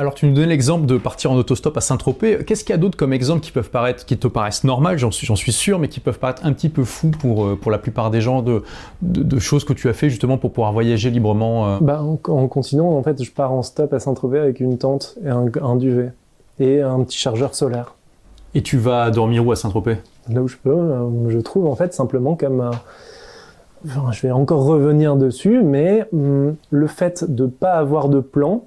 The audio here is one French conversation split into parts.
Alors tu nous donnais l'exemple de partir en autostop à Saint-Tropez. Qu'est-ce qu'il y a d'autre comme exemples qui peuvent paraître, qui te paraissent normales, j'en suis, sûr, mais qui peuvent paraître un petit peu fous pour, euh, pour la plupart des gens de, de, de choses que tu as fait justement pour pouvoir voyager librement euh? Bah, en, en continuant, en fait, je pars en stop à Saint-Tropez avec une tente et un, un duvet et un petit chargeur solaire. Et tu vas dormir où à Saint-Tropez? Là où je peux, je trouve en fait simplement comme. euh, enfin, je vais encore revenir dessus, mais hum, le fait de pas avoir de plan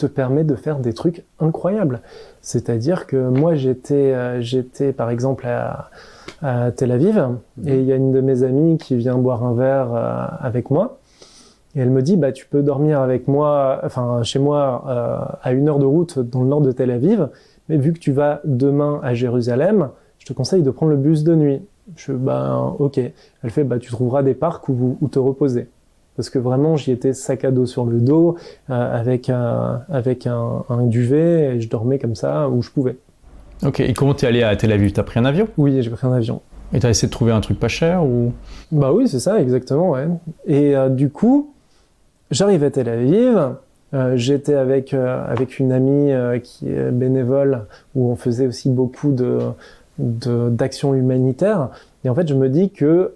te permet de faire des trucs incroyables. C'est-à-dire que moi j'étais euh, j'étais par exemple à, à Tel Aviv et il y a une de mes amies qui vient boire un verre euh, avec moi. Et elle me dit bah tu peux dormir avec moi enfin chez moi euh, à une heure de route dans le nord de Tel Aviv. Mais vu que tu vas demain à Jérusalem je te conseille de prendre le bus de nuit. Je ben ok. Elle fait bah tu trouveras des parcs où, vous- où te reposer parce que vraiment j'y étais sac à dos sur le dos euh, avec un avec un, un duvet et je dormais comme ça où je pouvais. Ok, et comment t'es allé à Tel Aviv? T'as pris un avion? Oui j'ai pris un avion. Et t'as essayé de trouver un truc pas cher ou? Bah oui, c'est ça, exactement, ouais. Et euh, du coup, j'arrive à Tel Aviv, euh, j'étais avec, euh, avec une amie euh, qui est bénévole, où on faisait aussi beaucoup de, de, d'actions humanitaires. Et en fait, je me dis que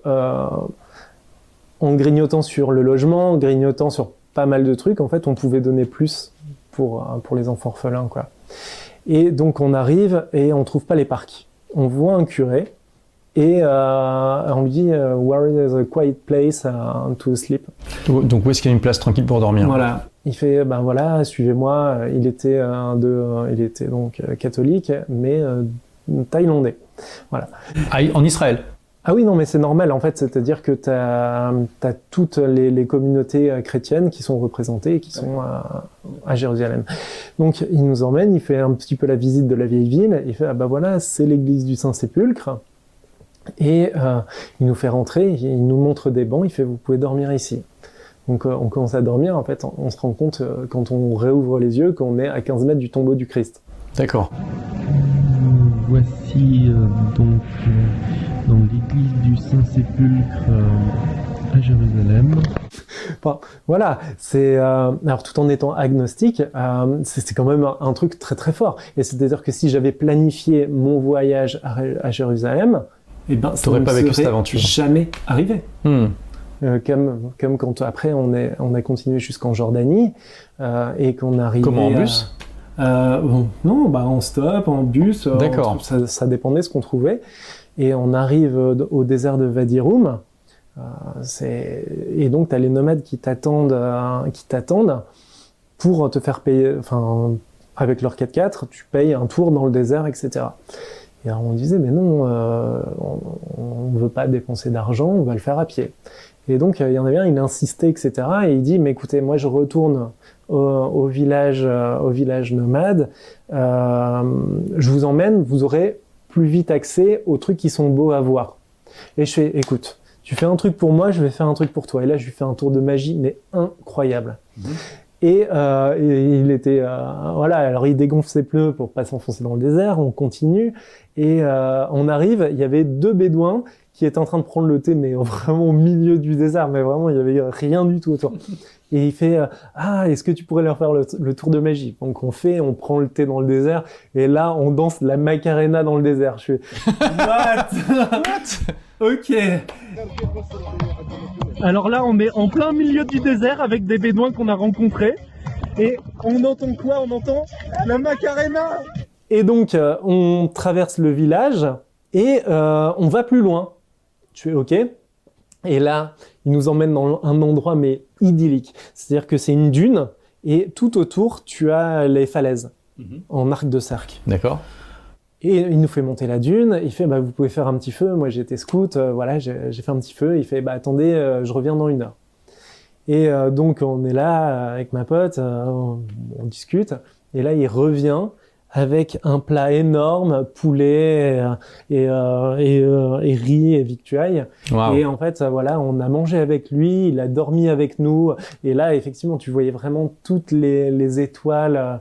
en grignotant sur le logement, en grignotant sur pas mal de trucs, en fait, on pouvait donner plus pour, euh, pour les enfants orphelins, quoi. Et donc, on arrive et on trouve pas les parcs. On voit un curé, et euh, on lui dit euh, Where is a quiet place uh, to sleep? Donc où est-ce qu'il y a une place tranquille pour dormir? Voilà. Il fait ben voilà, suivez-moi. Il était de, il était donc catholique, mais thaïlandais. Ah, En Israël? Ah oui, non, mais c'est normal en fait, c'est-à-dire que tu as, toutes les, les communautés euh, chrétiennes qui sont représentées et qui sont à, à Jérusalem. Donc il nous emmène, il fait un petit peu la visite de la vieille ville, il fait ah bah voilà, c'est l'église du Saint-Sépulcre. Et euh, il nous fait rentrer, il nous montre des bancs, il fait vous pouvez dormir ici. Donc euh, on commence à dormir, en fait on, on se rend compte euh, quand on réouvre les yeux qu'on est à 15 mètres du tombeau du Christ. D'accord. Voici euh, donc euh, dans l'église du Saint-Sépulcre euh, à Jérusalem. Enfin, voilà, c'est euh, alors tout en étant agnostique, euh, c'est quand même un, un truc très très fort. Et c'est-à-dire que si j'avais planifié mon voyage à, à Jérusalem, eh ben, ça pas vécu cette aventure. Jamais arrivé. Hmm. Euh, comme comme quand après on est on a continué jusqu'en Jordanie euh, et qu'on arrive. Comment, en bus? Euh, bon, Non, bah en stop, en bus. D'accord. Ça, ça dépendait ce qu'on trouvait. Et on arrive euh, au désert de Vadiroum. Euh, c'est et donc tu as les nomades qui t'attendent euh, qui t'attendent pour te faire payer enfin avec leur 4x4 tu payes un tour dans le désert etc et alors on disait mais non euh, on, on veut pas dépenser d'argent on va le faire à pied. Et donc euh, il y en avait un il insistait etc et il dit mais écoutez moi je retourne au, au village euh, au village nomade. Euh, je vous emmène vous aurez plus vite accès aux trucs qui sont beaux à voir et je fais écoute tu fais un truc pour moi, je vais faire un truc pour toi. Et là, je lui fais un tour de magie, mais incroyable. Et, euh, et il était, euh, voilà, alors il dégonfle ses pneus pour pas s'enfoncer dans le désert, on continue, et euh, on arrive, il y avait deux bédouins qui étaient en train de prendre le thé, mais vraiment au milieu du désert, mais vraiment, il y avait rien du tout autour. Et il fait, euh, ah, est-ce que tu pourrais leur faire le, le tour de magie? Donc on fait, on prend le thé dans le désert, et là, on danse la Macarena dans le désert. Je fais, what? Ok. Alors là, on est en plein milieu du désert avec des bédouins qu'on a rencontrés. Et on entend quoi? On entend la Macarena Et donc, euh, on traverse le village et euh, on va plus loin. Tu es OK? Et là, il nous emmène dans un endroit mais idyllique. C'est-à-dire que c'est une dune et tout autour, tu as les falaises en arc de cercle. D'accord. Et il nous fait monter la dune. Il fait, bah, vous pouvez faire un petit feu. Moi, j'étais scout. euh, voilà, j'ai fait un petit feu. Il fait, bah, attendez, euh, je reviens dans une heure. Et euh, donc, on est là avec ma pote, euh, on, on discute. Et là, il revient avec un plat énorme, poulet euh, et, euh, et, euh, et riz et victuailles. Waouh. Et en fait, voilà, on a mangé avec lui, il a dormi avec nous. Et là, effectivement, tu voyais vraiment toutes les, les étoiles. euh,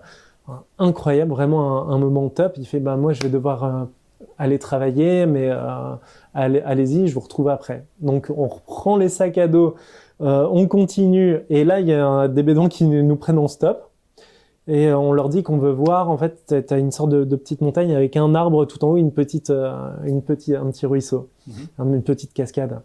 incroyable, vraiment un, un moment top. Il fait, bah, moi, je vais devoir euh, aller travailler, mais euh, allez- allez-y, je vous retrouve après. Donc, on reprend les sacs à dos, euh, on continue. Et là, il y a des bédouins qui nous nous prennent en stop. Et on leur dit qu'on veut voir. En fait, tu as une sorte de, de, petite montagne avec un arbre tout en haut, une petite, euh, une petite, un petit ruisseau, Mhm. une petite cascade.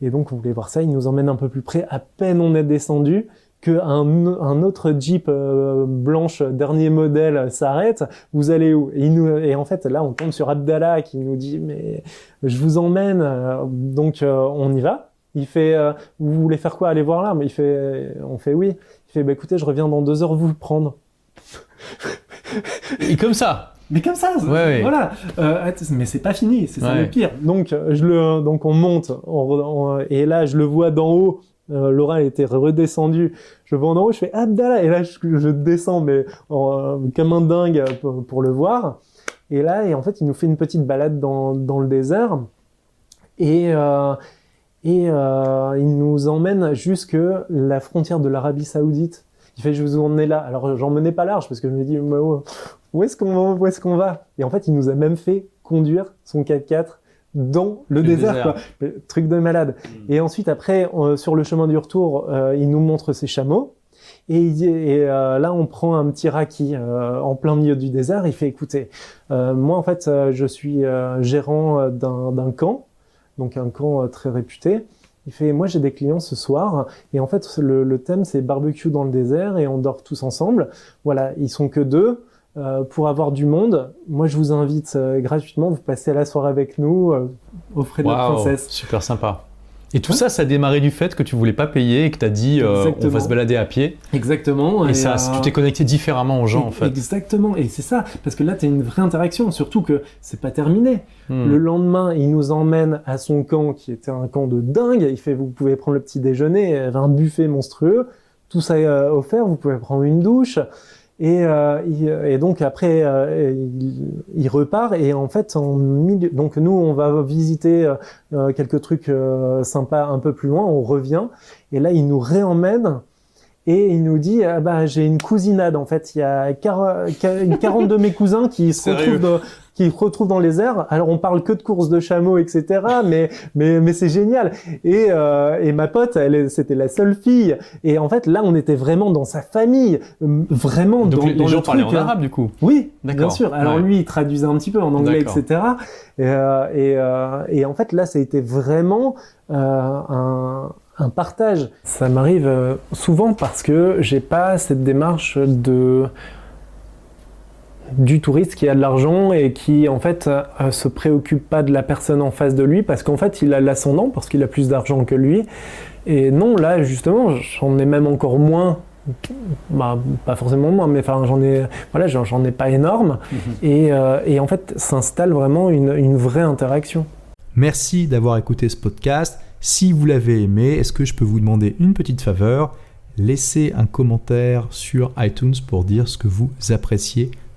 Et donc, on voulait voir ça. Ils nous emmènent un peu plus près. À peine on est descendu que un, un autre Jeep euh, blanche dernier modèle s'arrête. Vous allez où? Et, il nous, et en fait, là, on tombe sur Abdallah qui nous dit mais je vous emmène. Euh, Donc, euh, on y va. Il fait, euh, vous voulez faire quoi? Aller voir Mais il fait, on fait oui. Il fait, bah écoutez, je reviens dans deux heures vous prendre. Et comme ça. Mais comme ça, Ouais, ouais. voilà. Euh, mais c'est pas fini, c'est ça Ouais. le pire. Donc euh, je le, donc on monte, on re- on- et là je le vois d'en haut. Euh, Laura elle était redescendue. Je vois en haut, je fais Abdallah, et là je, je descends mais en- comme un dingue pour, pour le voir. Et là, et en fait, il nous fait une petite balade dans, dans le désert, et euh, et euh, il nous emmène jusque la frontière de l'Arabie Saoudite. Il fait, je vous emmener là. Alors, j'en menais pas large parce que je me dis, mais où, est-ce qu'on est-ce qu'on va? Et en fait, il nous a même fait conduire son 4x4 dans le, Le désert, désert. quoi. Truc de malade. Et ensuite, après, euh, sur le chemin du retour, euh, il nous montre ses chameaux. Et, il dit- et euh, là, on prend un petit raki euh, en plein milieu du désert. Il fait, écoutez, moi, en fait, je suis gérant d'un camp, donc un camp très réputé. Il fait, moi j'ai des clients ce soir, et en fait le, le thème c'est barbecue dans le désert, et on dort tous ensemble. Voilà, ils sont que deux. Euh, pour avoir du monde, moi je vous invite euh, gratuitement, vous passez la soirée avec nous, euh, au frais de la Waouh, princesse. super sympa. Et tout ça, ça a démarré du fait que tu voulais pas payer et que tu as dit euh, on va se balader à pied. Exactement. Et, ça, euh, tu t'es connecté différemment aux gens en fait. Exactement, et c'est ça, parce que là tu as une vraie interaction, surtout que c'est pas terminé. Hmm. Le lendemain, il nous emmène à son camp, qui était un camp de dingue. Il fait, vous pouvez prendre le petit déjeuner, il y avait un buffet monstrueux, tout ça est euh, offert, vous pouvez prendre une douche. Et, euh, il- et donc après, euh, il, il repart et en fait, en milieu, donc nous, on va visiter euh, euh, quelques trucs euh, sympas un peu plus loin. On revient et là, il nous réemmène et il nous dit, ah bah j'ai une cousinade en fait. Il y a quar- quar- une quarante de mes cousins qui se retrouvent dans, qui se retrouvent dans les airs. Alors on parle que de courses de chameaux, etc. Mais mais mais c'est génial. Et euh, et ma pote, elle c'était la seule fille. Et en fait là, on était vraiment dans sa famille, euh, vraiment Donc dans, les, dans les le gens parlaient truc, en hein. arabe du coup. Oui, bien D'accord. sûr. Alors Ouais. lui, il traduisait un petit peu en anglais, etc. Et, euh, et, euh, et en fait, là, ça a été vraiment euh, un, un partage. Ça m'arrive euh, souvent parce que j'ai pas cette démarche de du touriste qui a de l'argent et qui en fait euh, se préoccupe pas de la personne en face de lui parce qu'en fait il a l'ascendant parce qu'il a plus d'argent que lui. Et non là justement j'en ai même encore moins bah, pas forcément moins mais enfin j'en ai voilà j'en ai pas énorme. Et, euh, et en fait s'installe vraiment une, une vraie interaction. Merci d'avoir écouté ce podcast. Si vous l'avez aimé, est-ce que je peux vous demander une petite faveur? Laissez un commentaire sur iTunes pour dire ce que vous appréciez